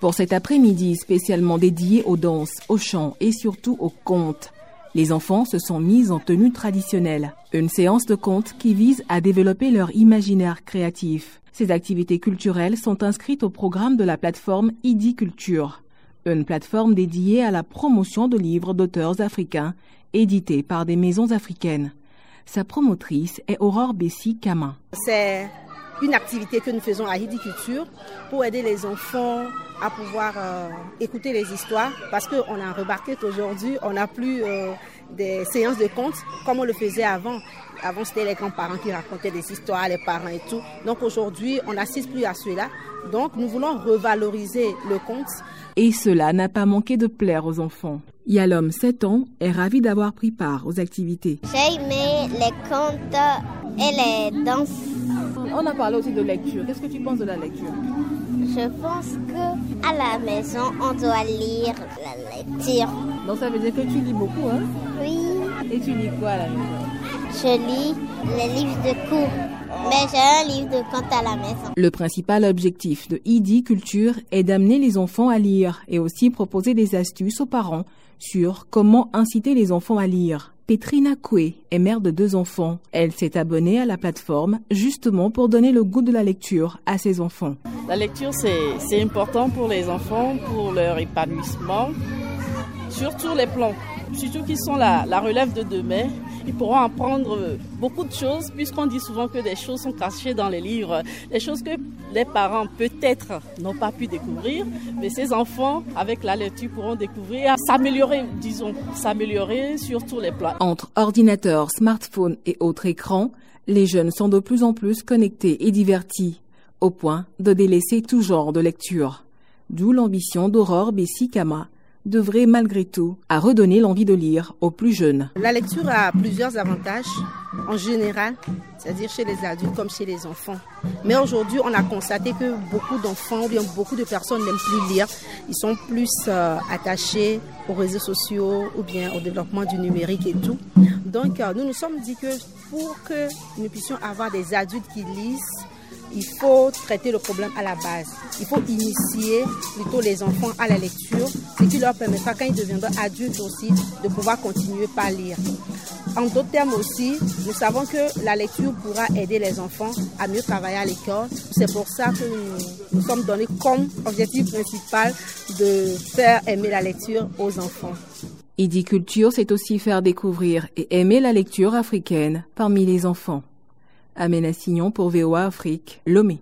Pour cet après-midi spécialement dédié aux danses, aux chants et surtout aux contes, les enfants se sont mis en tenue traditionnelle. Une séance de contes qui vise à développer leur imaginaire créatif. Ces activités culturelles sont inscrites au programme de la plateforme ID Culture, une plateforme dédiée à la promotion de livres d'auteurs africains édités par des maisons africaines. Sa promotrice est Aurore Bessie. C'est une activité que nous faisons à ID Culture pour aider les enfants à pouvoir euh, écouter les histoires parce qu'on a remarqué qu'aujourd'hui, on n'a plus euh, des séances de contes comme on le faisait avant. Avant, c'était les grands-parents qui racontaient des histoires, les parents et tout. Donc aujourd'hui, on n'assiste plus à cela. Donc nous voulons revaloriser le conte. Et cela n'a pas manqué de plaire aux enfants. Yalom, 7 ans, est ravi d'avoir pris part aux activités. J'ai aimé les contes et les danses. On a parlé aussi de lecture. Qu'est-ce que tu penses de la lecture? Je pense que à la maison, on doit lire la lecture. Donc ça veut dire que tu lis beaucoup, hein? Oui. Et tu lis quoi à la maison? Je lis les livres de cours. Mais j'ai un livre de contes à la maison. Le principal objectif de ID Culture est d'amener les enfants à lire et aussi proposer des astuces aux parents sur comment inciter les enfants à lire. Petrina Koué est mère de deux enfants. Elle s'est abonnée à la plateforme justement pour donner le goût de la lecture à ses enfants. La lecture, c'est important pour les enfants, pour leur épanouissement, sur tous les plans. Surtout qu'ils sont la, la relève de demain ils pourront apprendre beaucoup de choses, puisqu'on dit souvent que des choses sont cachées dans les livres, des choses que les parents peut-être n'ont pas pu découvrir, mais ces enfants, avec la lecture, pourront découvrir, s'améliorer, disons, s'améliorer sur tous les plans. Entre ordinateurs, smartphones et autres écrans, les jeunes sont de plus en plus connectés et divertis, au point de délaisser tout genre de lecture. D'où l'ambition d'Aurore Bessikama devrait malgré tout à redonner l'envie de lire aux plus jeunes. La lecture a plusieurs avantages en général, c'est-à-dire chez les adultes comme chez les enfants. Mais aujourd'hui, on a constaté que beaucoup d'enfants ou bien beaucoup de personnes n'aiment plus lire. Ils sont plus euh, attachés aux réseaux sociaux ou bien au développement du numérique et tout. Donc, euh, nous nous sommes dit que pour que nous puissions avoir des adultes qui lisent, il faut traiter le problème à la base. Il faut initier plutôt les enfants à la lecture, ce qui leur permettra, quand ils deviendront adultes aussi, de pouvoir continuer par lire. En d'autres termes aussi, nous savons que la lecture pourra aider les enfants à mieux travailler à l'école. C'est pour ça que nous, nous sommes donnés comme objectif principal de faire aimer la lecture aux enfants. Idiculture, c'est aussi faire découvrir et aimer la lecture africaine parmi les enfants. Aména Signon pour VOA Afrique, Lomé.